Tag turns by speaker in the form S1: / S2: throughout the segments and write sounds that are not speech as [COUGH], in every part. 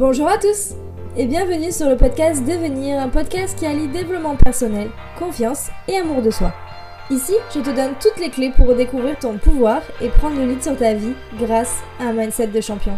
S1: Bonjour à tous et bienvenue sur le podcast Devenir, un podcast qui allie développement personnel, confiance et amour de soi. Ici, je te donne toutes les clés pour redécouvrir ton pouvoir et prendre le lead sur ta vie grâce à un mindset de champion.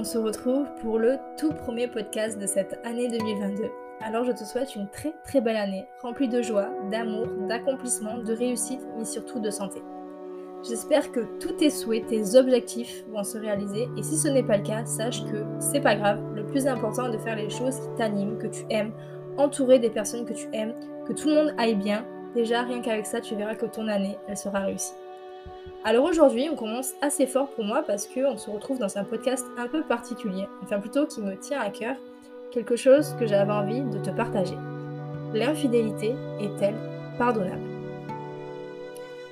S1: On se retrouve pour le tout premier podcast de cette année 2022. Alors je te souhaite une très très belle année, remplie de joie, d'amour, d'accomplissement, de réussite, mais surtout de santé. J'espère que tous tes souhaits, tes objectifs vont se réaliser et si ce n'est pas le cas, sache que c'est pas grave. Le plus important est de faire les choses qui t'animent, que tu aimes, entourer des personnes que tu aimes, que tout le monde aille bien. Déjà, rien qu'avec ça, tu verras que ton année, elle sera réussie. Alors aujourd'hui, on commence assez fort pour moi parce qu'on se retrouve dans un podcast un peu particulier, enfin plutôt qui me tient à cœur, quelque chose que j'avais envie de te partager. L'infidélité est-elle pardonnable?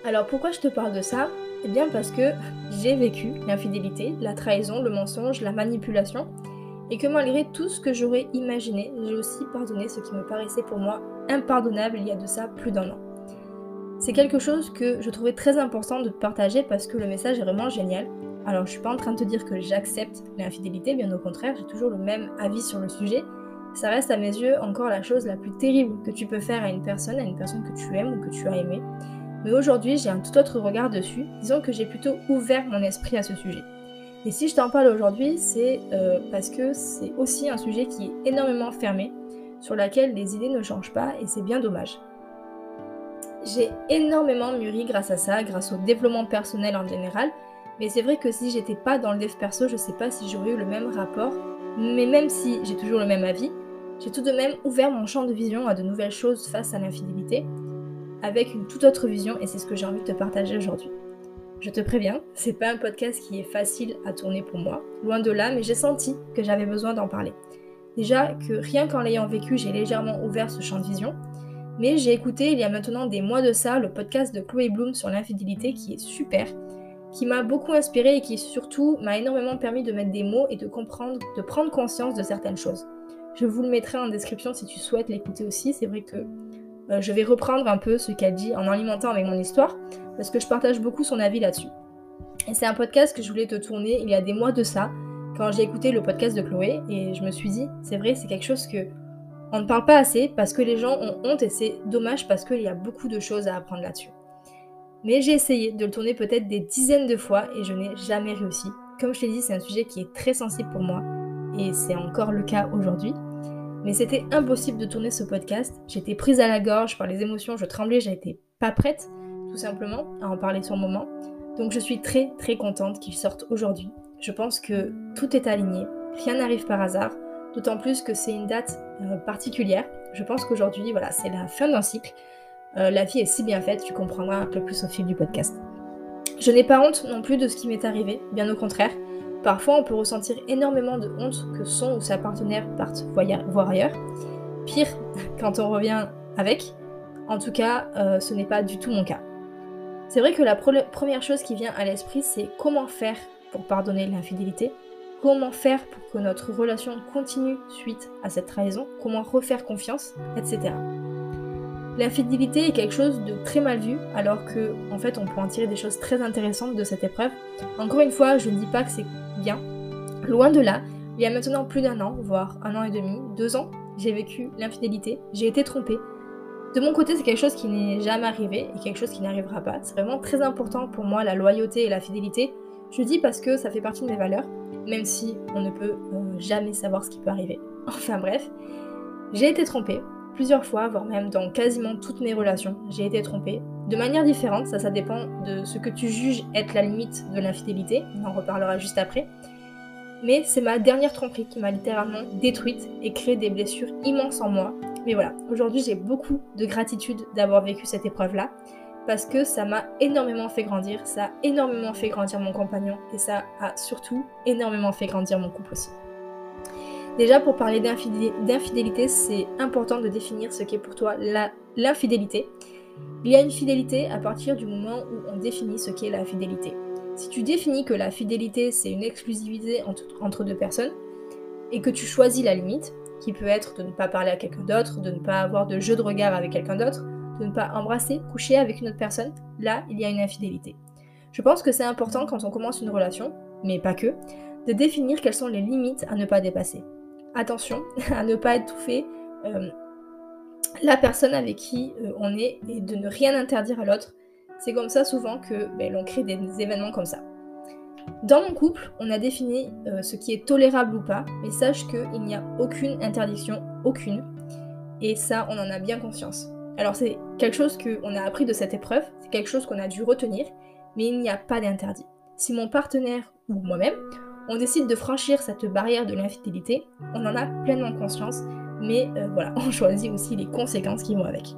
S1: Alors pourquoi je te parle de ça? Eh bien parce que j'ai vécu l'infidélité, la trahison, le mensonge, la manipulation, et que malgré tout ce que j'aurais imaginé, j'ai aussi pardonné ce qui me paraissait pour moi impardonnable il y a de ça plus d'un an. C'est quelque chose que je trouvais très important de partager parce que le message est vraiment génial. Alors je suis pas en train de te dire que j'accepte l'infidélité, bien au contraire, j'ai toujours le même avis sur le sujet. Ça reste à mes yeux encore la chose la plus terrible que tu peux faire à une personne, à une personne que tu aimes ou que tu as aimé. Mais aujourd'hui, j'ai un tout autre regard dessus. Disons que j'ai plutôt ouvert mon esprit à ce sujet. Et si je t'en parle aujourd'hui, c'est euh, parce que c'est aussi un sujet qui est énormément fermé, sur laquelle les idées ne changent pas, et c'est bien dommage. J'ai énormément mûri grâce à ça, grâce au développement personnel en général. Mais c'est vrai que si j'étais pas dans le dev perso, je sais pas si j'aurais eu le même rapport. Mais même si j'ai toujours le même avis, j'ai tout de même ouvert mon champ de vision à de nouvelles choses face à l'infidélité, avec une toute autre vision, et c'est ce que j'ai envie de te partager aujourd'hui. Je te préviens, c'est pas un podcast qui est facile à tourner pour moi, loin de là, mais j'ai senti que j'avais besoin d'en parler. Déjà que rien qu'en l'ayant vécu, j'ai légèrement ouvert ce champ de vision, mais j'ai écouté il y a maintenant des mois de ça le podcast de Chloé Bloom sur l'infidélité qui est super, qui m'a beaucoup inspiré et qui surtout m'a énormément permis de mettre des mots et de comprendre, de prendre conscience de certaines choses. Je vous le mettrai en description si tu souhaites l'écouter aussi. C'est vrai que euh, je vais reprendre un peu ce qu'elle dit en alimentant avec mon histoire parce que je partage beaucoup son avis là-dessus. Et c'est un podcast que je voulais te tourner il y a des mois de ça quand j'ai écouté le podcast de Chloé et je me suis dit, c'est vrai, c'est quelque chose que on ne parle pas assez parce que les gens ont honte et c'est dommage parce qu'il y a beaucoup de choses à apprendre là-dessus. Mais j'ai essayé de le tourner peut-être des dizaines de fois et je n'ai jamais réussi. Comme je t'ai dit, c'est un sujet qui est très sensible pour moi et c'est encore le cas aujourd'hui. Mais c'était impossible de tourner ce podcast. J'étais prise à la gorge par les émotions, je tremblais, j'étais pas prête, tout simplement, à en parler sur le moment. Donc je suis très très contente qu'il sorte aujourd'hui. Je pense que tout est aligné, rien n'arrive par hasard. D'autant plus que c'est une date euh, particulière. Je pense qu'aujourd'hui, voilà, c'est la fin d'un cycle. Euh, la vie est si bien faite, tu comprendras un peu plus au fil du podcast. Je n'ai pas honte non plus de ce qui m'est arrivé, bien au contraire. Parfois, on peut ressentir énormément de honte que son ou sa partenaire parte voir ailleurs. Pire, [LAUGHS] quand on revient avec. En tout cas, euh, ce n'est pas du tout mon cas. C'est vrai que la première chose qui vient à l'esprit, c'est comment faire pour pardonner l'infidélité comment faire pour que notre relation continue suite à cette trahison, comment refaire confiance, etc. L'infidélité est quelque chose de très mal vu, alors que en fait on peut en tirer des choses très intéressantes de cette épreuve. Encore une fois, je ne dis pas que c'est bien. Loin de là, il y a maintenant plus d'un an, voire un an et demi, deux ans, j'ai vécu l'infidélité, j'ai été trompée. De mon côté, c'est quelque chose qui n'est jamais arrivé et quelque chose qui n'arrivera pas. C'est vraiment très important pour moi la loyauté et la fidélité. Je dis parce que ça fait partie de mes valeurs même si on ne peut euh, jamais savoir ce qui peut arriver. [LAUGHS] Enfin bref, j'ai été trompée plusieurs fois, voire même dans quasiment toutes mes relations, j'ai été trompée. De manière différente, ça, ça dépend de ce que tu juges être la limite de l'infidélité, on en reparlera juste après. Mais c'est ma dernière tromperie qui m'a littéralement détruite et créé des blessures immenses en moi. Mais voilà, aujourd'hui j'ai beaucoup de gratitude d'avoir vécu cette épreuve-là parce que ça m'a énormément fait grandir, ça a énormément fait grandir mon compagnon et ça a surtout énormément fait grandir mon couple aussi. Déjà pour parler d'infidélité, c'est important de définir ce qu'est pour toi l'infidélité. Il y a une fidélité à partir du moment où on définit ce qu'est la fidélité. Si tu définis que la fidélité c'est une exclusivité entre, deux personnes et que tu choisis la limite, qui peut être de ne pas parler à quelqu'un d'autre, de ne pas avoir de jeu de regard avec quelqu'un d'autre, de ne pas embrasser, coucher avec une autre personne, là, il y a une infidélité. Je pense que c'est important quand on commence une relation, mais pas que, de définir quelles sont les limites à ne pas dépasser. Attention [LAUGHS] à ne pas étouffer euh, la personne avec qui euh, on est et de ne rien interdire à l'autre. C'est comme ça souvent que ben, l'on crée des événements comme ça. Dans mon couple, on a défini euh, ce qui est tolérable ou pas, mais sache qu'il n'y a aucune interdiction, aucune. Et ça, on en a bien conscience. Alors c'est quelque chose qu'on a appris de cette épreuve, c'est quelque chose qu'on a dû retenir, mais il n'y a pas d'interdit. Si mon partenaire ou moi-même, on décide de franchir cette barrière de l'infidélité, on en a pleinement conscience, mais euh, voilà, [LAUGHS] on choisit aussi les conséquences qui vont avec.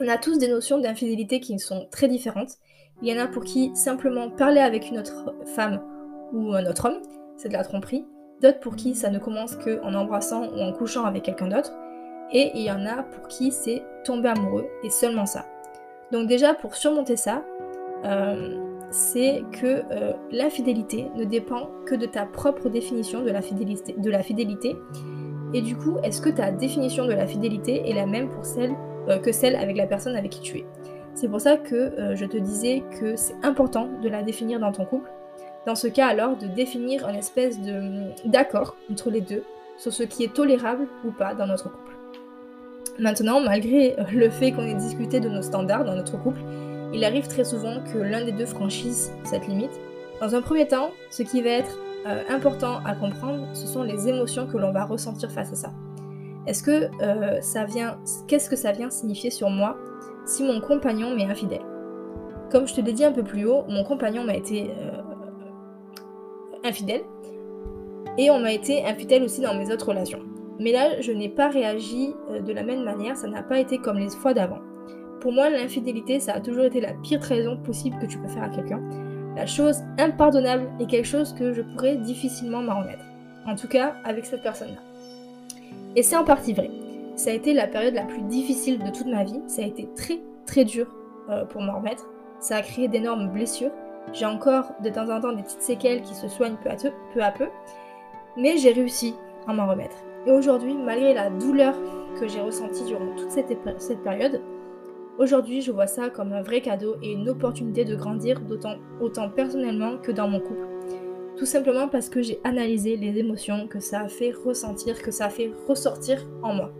S1: On a tous des notions d'infidélité qui sont très différentes. Il y en a pour qui simplement parler avec une autre femme ou un autre homme, c'est de la tromperie. D'autres pour qui ça ne commence qu'en embrassant ou en couchant avec quelqu'un d'autre. Et il y en a pour qui c'est tomber amoureux et seulement ça. Donc déjà pour surmonter ça, euh, c'est que euh, l'infidélité ne dépend que de ta propre définition de la fidélité. De la fidélité. Et du coup, est-ce que ta définition de la fidélité est la même pour celle, euh, que celle avec la personne avec qui tu es? C'est pour ça que je te disais que c'est important de la définir dans ton couple. Dans ce cas alors, de définir une espèce d'accord entre les deux sur ce qui est tolérable ou pas dans notre couple. Maintenant, malgré le fait qu'on ait discuté de nos standards dans notre couple, il arrive très souvent que l'un des deux franchisse cette limite. Dans un premier temps, ce qui va être euh, important à comprendre, ce sont les émotions que l'on va ressentir face à ça. Est-ce que euh, ça vient, qu'est-ce que ça vient signifier sur moi si mon compagnon m'est infidèle? Comme je te l'ai dit un peu plus haut, mon compagnon m'a été euh, infidèle et on m'a été infidèle aussi dans mes autres relations. Mais là, je n'ai pas réagi euh, de la même manière, ça n'a pas été comme les fois d'avant. Pour moi, l'infidélité, ça a toujours été la pire trahison possible que tu peux faire à quelqu'un. La chose impardonnable et quelque chose que je pourrais difficilement m'en remettre. En tout cas, avec cette personne-là. Et c'est en partie vrai. Ça a été la période la plus difficile de toute ma vie. Ça a été très très dur euh, pour m'en remettre. Ça a créé d'énormes blessures. J'ai encore de temps en temps des petites séquelles qui se soignent. Peu à peu. Mais j'ai réussi à m'en remettre. Et aujourd'hui, malgré la douleur que j'ai ressentie durant toute cette, période, aujourd'hui je vois ça comme un vrai cadeau et une opportunité de grandir autant personnellement que dans mon couple. Tout simplement parce que j'ai analysé les émotions que ça a fait ressentir, que ça a fait ressortir en moi.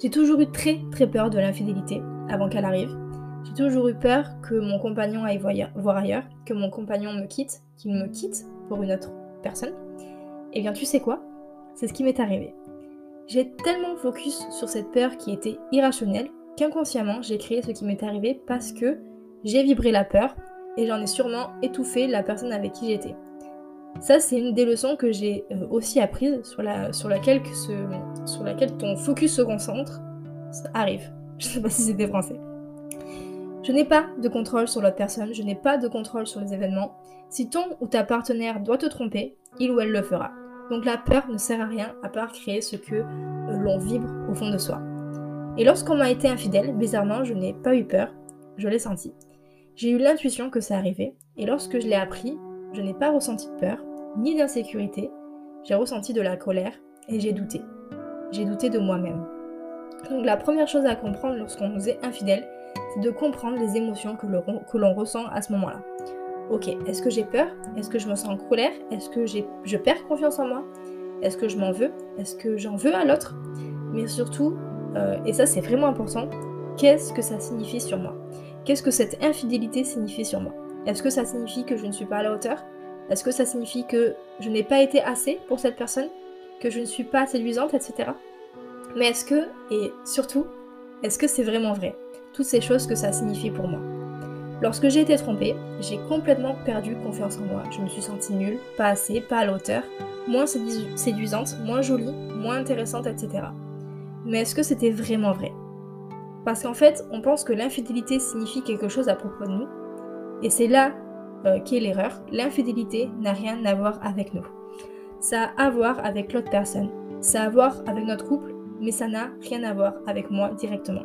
S1: J'ai toujours eu très très peur de l'infidélité avant qu'elle arrive. J'ai toujours eu peur que mon compagnon aille voir ailleurs, que mon compagnon me quitte, qu'il me quitte pour une autre personne. Eh bien tu sais quoi? C'est ce qui m'est arrivé. J'ai tellement focus sur cette peur qui était irrationnelle qu'inconsciemment j'ai créé ce qui m'est arrivé parce que j'ai vibré la peur et j'en ai sûrement étouffé la personne avec qui j'étais. Ça, c'est une des leçons que j'ai euh, aussi apprises sur, la, sur, laquelle sur laquelle ton focus se concentre. Ça arrive. [LAUGHS] Je sais pas si c'était français. Je n'ai pas de contrôle sur l'autre personne, je n'ai pas de contrôle sur les événements. Si ton ou ta partenaire doit te tromper, il ou elle le fera. Donc la peur ne sert à rien à part créer ce que euh, l'on vibre au fond de soi. Et lorsqu'on m'a été infidèle, bizarrement, je n'ai pas eu peur, je l'ai senti. J'ai eu l'intuition que ça arrivait, et lorsque je l'ai appris, je n'ai pas ressenti de peur, ni d'insécurité, j'ai ressenti de la colère, et j'ai douté. J'ai douté de moi-même. Donc la première chose à comprendre lorsqu'on nous est infidèle, c'est de comprendre les émotions que l'on ressent à ce moment-là ok, est-ce que j'ai peur? Est-ce que je me sens en colère? Est-ce que je perds confiance en moi? Est-ce que je m'en veux? Est-ce que j'en veux à l'autre? Mais surtout, euh, et ça c'est vraiment important, qu'est-ce que ça signifie sur moi? Qu'est-ce que cette infidélité signifie sur moi? Est-ce que ça signifie que je ne suis pas à la hauteur? Est-ce que ça signifie que je n'ai pas été assez pour cette personne? Que je ne suis pas séduisante, etc. Mais est-ce que, et surtout, est-ce que c'est vraiment vrai? Toutes ces choses que ça signifie pour moi. Lorsque j'ai été trompée, j'ai complètement perdu confiance en moi. Je me suis sentie nulle, pas assez, pas à l'auteur, moins séduisante, moins jolie, moins intéressante, etc. Mais est-ce que c'était vraiment vrai? Parce qu'en fait, on pense que l'infidélité signifie quelque chose à propos de nous, et c'est là euh, qu'est l'erreur. L'infidélité n'a rien à voir avec nous. Ça a à voir avec l'autre personne, ça a à voir avec notre couple, mais ça n'a rien à voir avec moi directement.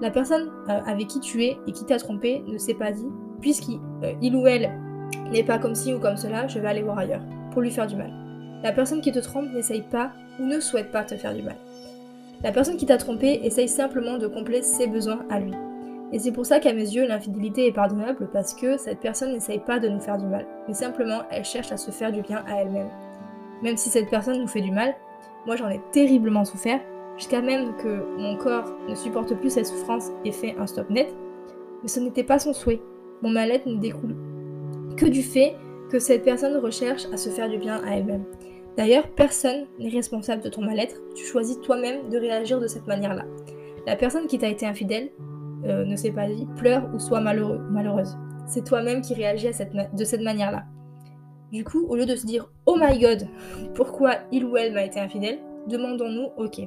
S1: La personne euh, avec qui tu es et qui t'a trompé ne s'est pas dit, puisqu'il euh, ou elle n'est pas comme ci ou comme cela, je vais aller voir ailleurs, pour lui faire du mal. La personne qui te trompe n'essaye pas ou ne souhaite pas te faire du mal. La personne qui t'a trompé essaye simplement de combler ses besoins à lui. Et c'est pour ça qu'à mes yeux, l'infidélité est pardonnable parce que cette personne n'essaye pas de nous faire du mal, mais simplement elle cherche à se faire du bien à elle-même. Même si cette personne nous fait du mal, moi j'en ai terriblement souffert, jusqu'à même que mon corps ne supporte plus cette souffrance et fait un stop net, mais ce n'était pas son souhait. Mon mal-être ne découle que du fait que cette personne recherche à se faire du bien à elle-même. D'ailleurs, personne n'est responsable de ton mal-être, tu choisis toi-même de réagir de cette manière-là. La personne qui t'a été infidèle euh, ne s'est pas dit pleure ou malheureux, malheureuse. C'est toi-même qui réagis de cette manière-là. Du coup, au lieu de se dire Oh my god, [LAUGHS] pourquoi il ou elle m'a été infidèle, demandons-nous Ok,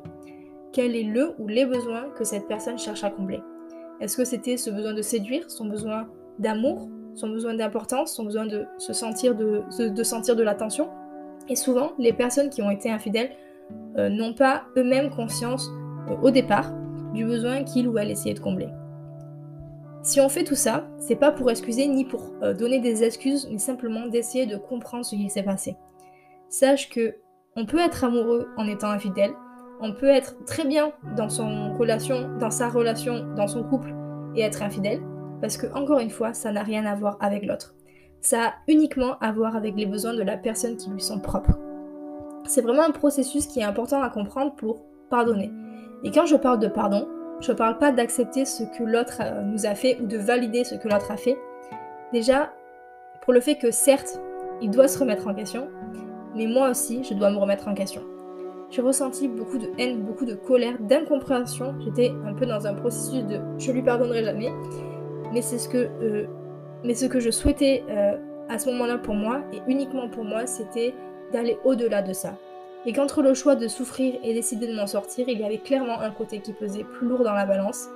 S1: quel est le ou les besoins que cette personne cherche à combler Est-ce que c'était ce besoin de séduire, son besoin d'amour, son besoin d'importance, son besoin de se sentir de, sentir de l'attention? Et souvent, les personnes qui ont été infidèles euh, n'ont pas eux-mêmes conscience euh, au départ du besoin qu'il ou elle essayait de combler. Si on fait tout ça, c'est pas pour excuser ni pour euh, donner des excuses, mais simplement d'essayer de comprendre ce qui s'est passé. Sache que on peut être amoureux en étant infidèle, on peut être très bien dans son relation, dans sa relation, dans son couple et être infidèle, parce que encore une fois, ça n'a rien à voir avec l'autre. Ça a uniquement à voir avec les besoins de la personne qui lui sont propres. C'est vraiment un processus qui est important à comprendre pour pardonner. Et quand je parle de pardon, je ne parle pas d'accepter ce que l'autre euh, nous a fait ou de valider ce que l'autre a fait. Déjà, pour le fait que certes, il doit se remettre en question, mais moi aussi, je dois me remettre en question. J'ai ressenti beaucoup de haine, beaucoup de colère, d'incompréhension. J'étais un peu dans un processus de je lui pardonnerai jamais. Mais c'est ce que, euh, mais ce que je souhaitais euh, à ce moment-là pour moi, et uniquement pour moi, c'était d'aller au-delà de ça. Et qu'entre le choix de souffrir et décider de m'en sortir, il y avait clairement un côté qui pesait plus lourd dans la balance.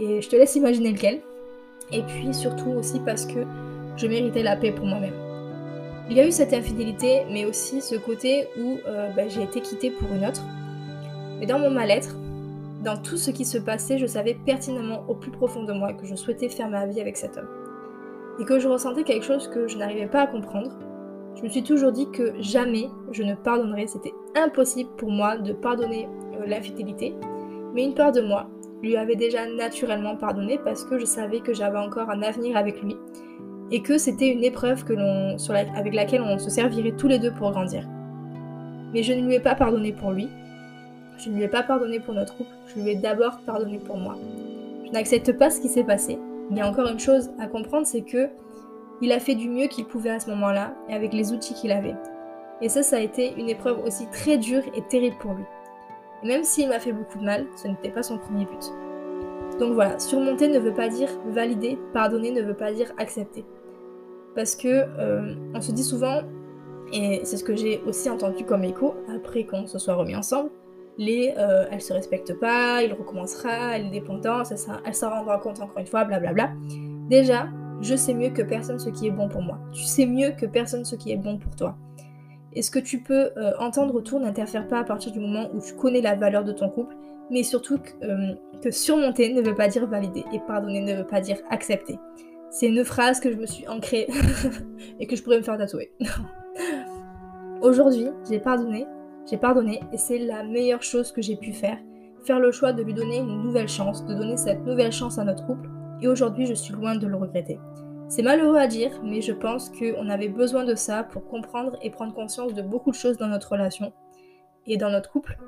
S1: Et je te laisse imaginer lequel. Et puis surtout aussi parce que je méritais la paix pour moi-même. Il y a eu cette infidélité, mais aussi ce côté où euh, bah, j'ai été quittée pour une autre. Mais dans mon mal-être, dans tout ce qui se passait, je savais pertinemment au plus profond de moi que je souhaitais faire ma vie avec cet homme. Et que je ressentais quelque chose que je n'arrivais pas à comprendre, je me suis toujours dit que jamais je ne pardonnerais. C'était impossible pour moi de pardonner euh, l'infidélité. Mais une part de moi lui avait déjà naturellement pardonné parce que je savais que j'avais encore un avenir avec lui et que c'était une épreuve que avec laquelle on se servirait tous les deux pour grandir. Mais je ne lui ai pas pardonné pour lui. Je ne lui ai pas pardonné pour notre couple. Je lui ai d'abord pardonné pour moi. Je n'accepte pas ce qui s'est passé. Il y a encore une chose à comprendre, c'est que il a fait du mieux qu'il pouvait à ce moment-là et avec les outils qu'il avait. Et ça, ça a été une épreuve aussi très dure et terrible pour lui. Et même s'il m'a fait beaucoup de mal, ce n'était pas son premier but. Donc voilà, surmonter ne veut pas dire valider, pardonner ne veut pas dire accepter. Parce que euh, on se dit souvent, et c'est ce que j'ai aussi entendu comme écho après qu'on se soit remis ensemble, les euh, elle se respecte pas, il recommencera, elle est dépendante, elle s'en rendra compte encore une fois, blablabla. Déjà, je sais mieux que personne ce qui est bon pour moi. Tu sais mieux que personne ce qui est bon pour toi. Et ce que tu peux euh, entendre autour n'interfère pas à partir du moment où tu connais la valeur de ton couple, mais surtout que, euh, que surmonter ne veut pas dire valider et pardonner ne veut pas dire accepter. C'est une phrase que je me suis ancrée [LAUGHS] et que je pourrais me faire tatouer. [LAUGHS] Aujourd'hui, j'ai pardonné, j'ai pardonné et c'est la meilleure chose que j'ai pu faire. Faire le choix de lui donner une nouvelle chance, de donner cette nouvelle chance à notre couple et aujourd'hui je suis loin de le regretter. C'est malheureux à dire, mais je pense qu'on avait besoin de ça pour comprendre et prendre conscience de beaucoup de choses dans notre relation et dans notre couple.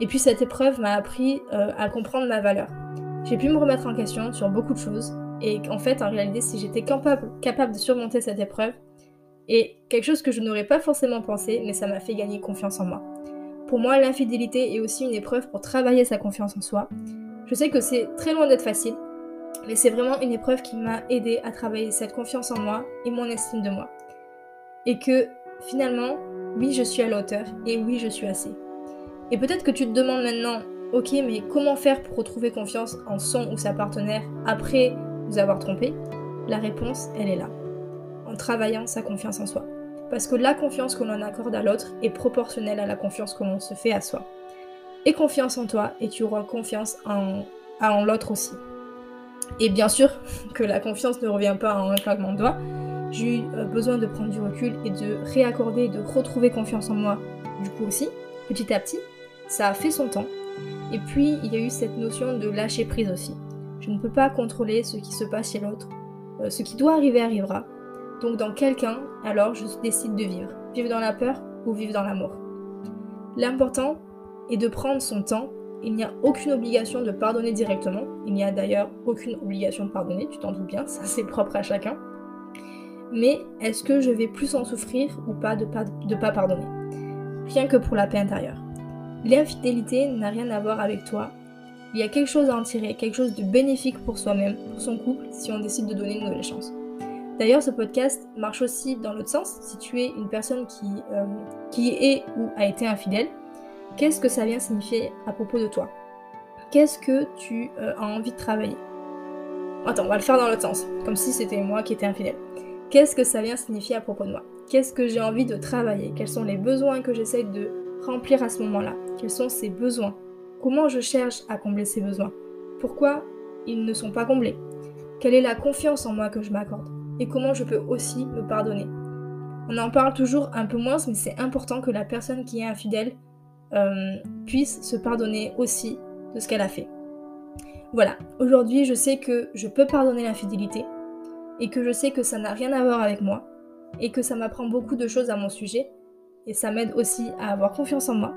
S1: Et puis cette épreuve m'a appris euh, à comprendre ma valeur. J'ai pu me remettre en question sur beaucoup de choses et en fait en réalité si j'étais capable, capable de surmonter cette épreuve, et quelque chose que je n'aurais pas forcément pensé, mais ça m'a fait gagner confiance en moi. Pour moi, l'infidélité est aussi une épreuve pour travailler sa confiance en soi. Je sais que c'est très loin d'être facile, mais c'est vraiment une épreuve qui m'a aidé à travailler cette confiance en moi et mon estime de moi. Et que finalement, oui, je suis à la hauteur et oui, je suis assez. Et peut-être que tu te demandes maintenant, ok, mais comment faire pour retrouver confiance en son ou sa partenaire après vous avoir trompé La réponse, elle est là. En travaillant sa confiance en soi. Parce que la confiance que l'on accorde à l'autre est proportionnelle à la confiance que l'on se fait à soi. Et confiance en toi et tu auras confiance en, en l'autre aussi. Et bien sûr [LAUGHS] que la confiance ne revient pas en un claquement de doigts. J'ai eu euh, besoin de prendre du recul et de réaccorder, de retrouver confiance en moi, du coup aussi. Petit à petit, ça a fait son temps. Et puis, il y a eu cette notion de lâcher prise aussi. Je ne peux pas contrôler ce qui se passe chez l'autre. Euh, ce qui doit arriver arrivera. Donc dans quelqu'un, alors je décide de vivre. Vivre dans la peur ou vivre dans l'amour. L'important est de prendre son temps. Il n'y a aucune obligation de pardonner directement. Il n'y a d'ailleurs aucune obligation de pardonner, tu t'en doutes bien, [LAUGHS] ça c'est propre à chacun. Mais est-ce que je vais plus en souffrir ou pas de pas, de pas pardonner? Rien que pour la paix intérieure. L'infidélité n'a rien à voir avec toi. Il y a quelque chose à en tirer, quelque chose de bénéfique pour soi-même, pour son couple, si on décide de donner une nouvelle chance. D'ailleurs, ce podcast marche aussi dans l'autre sens. Si tu es une personne qui, euh, qui est ou a été infidèle, qu'est-ce que ça vient signifier à propos de toi? Qu'est-ce que tu euh, as envie de travailler? Attends, on va le faire dans l'autre sens, comme si c'était moi qui étais infidèle. Qu'est-ce que ça vient signifier à propos de moi? Qu'est-ce que j'ai envie de travailler? Quels sont les besoins que j'essaye de remplir à ce moment-là? Quels sont ces besoins? Comment je cherche à combler ces besoins? Pourquoi ils ne sont pas comblés? Quelle est la confiance en moi que je m'accorde? Et comment je peux aussi me pardonner? On en parle toujours un peu moins, mais c'est important que la personne qui est infidèle euh, puisse se pardonner aussi de ce qu'elle a fait. Voilà, aujourd'hui je sais que je peux pardonner l'infidélité et que je sais que ça n'a rien à voir avec moi et que ça m'apprend beaucoup de choses à mon sujet et ça m'aide aussi à avoir confiance en moi.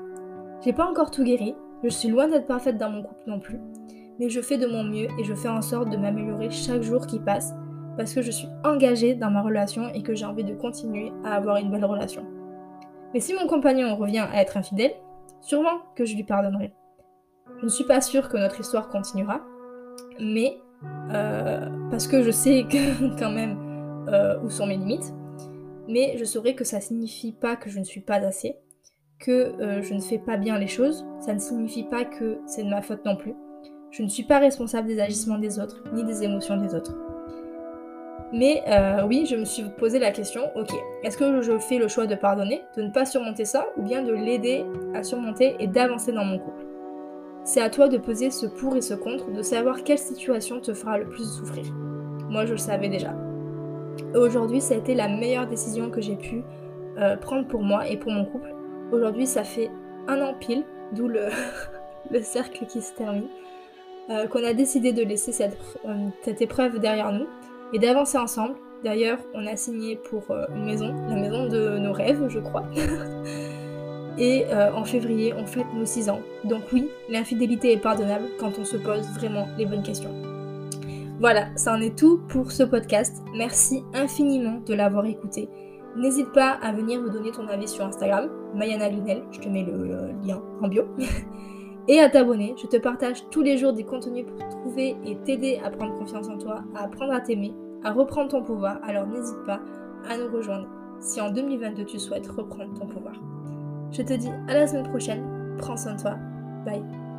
S1: J'ai pas encore tout guéri, je suis loin d'être parfaite dans mon couple non plus, mais je fais de mon mieux et je fais en sorte de m'améliorer chaque jour qui passe parce que je suis engagée dans ma relation et que j'ai envie de continuer à avoir une belle relation. Mais si mon compagnon revient à être infidèle, sûrement que je lui pardonnerai. Je ne suis pas sûre que notre histoire continuera, mais euh, parce que je sais que, [LAUGHS] quand même euh, où sont mes limites, mais je saurai que ça signifie pas que je ne suis pas assez, que euh, je ne fais pas bien les choses, ça ne signifie pas que c'est de ma faute non plus. Je ne suis pas responsable des agissements des autres, ni des émotions des autres. Mais euh, oui, je me suis posé la question, ok, est-ce que je fais le choix de pardonner, de ne pas surmonter ça, ou bien de l'aider à surmonter et d'avancer dans mon couple? C'est à toi de poser ce pour et ce contre, de savoir quelle situation te fera le plus souffrir. Moi, je le savais déjà. Aujourd'hui, ça a été la meilleure décision que j'ai pu euh, prendre pour moi et pour mon couple. Aujourd'hui, ça fait un an pile, d'où [LAUGHS] le, cercle qui se termine, euh, qu'on a décidé de laisser cette, euh, cette épreuve derrière nous et d'avancer ensemble. D'ailleurs, on a signé pour euh, une maison, la maison de nos rêves, je crois. [LAUGHS] et en février, on fête nos 6 ans. Donc oui, l'infidélité est pardonnable quand on se pose vraiment les bonnes questions. Voilà, ça en est tout pour ce podcast. Merci infiniment de l'avoir écouté. N'hésite pas à venir me donner ton avis sur Instagram, Mayana Linel, je te mets le lien en bio. [LAUGHS] et à t'abonner, je te partage tous les jours des contenus pour trouver et t'aider à prendre confiance en toi, à apprendre à t'aimer, à reprendre ton pouvoir. Alors n'hésite pas à nous rejoindre si en 2022 tu souhaites reprendre ton pouvoir. Je te dis à la semaine prochaine, prends soin de toi, bye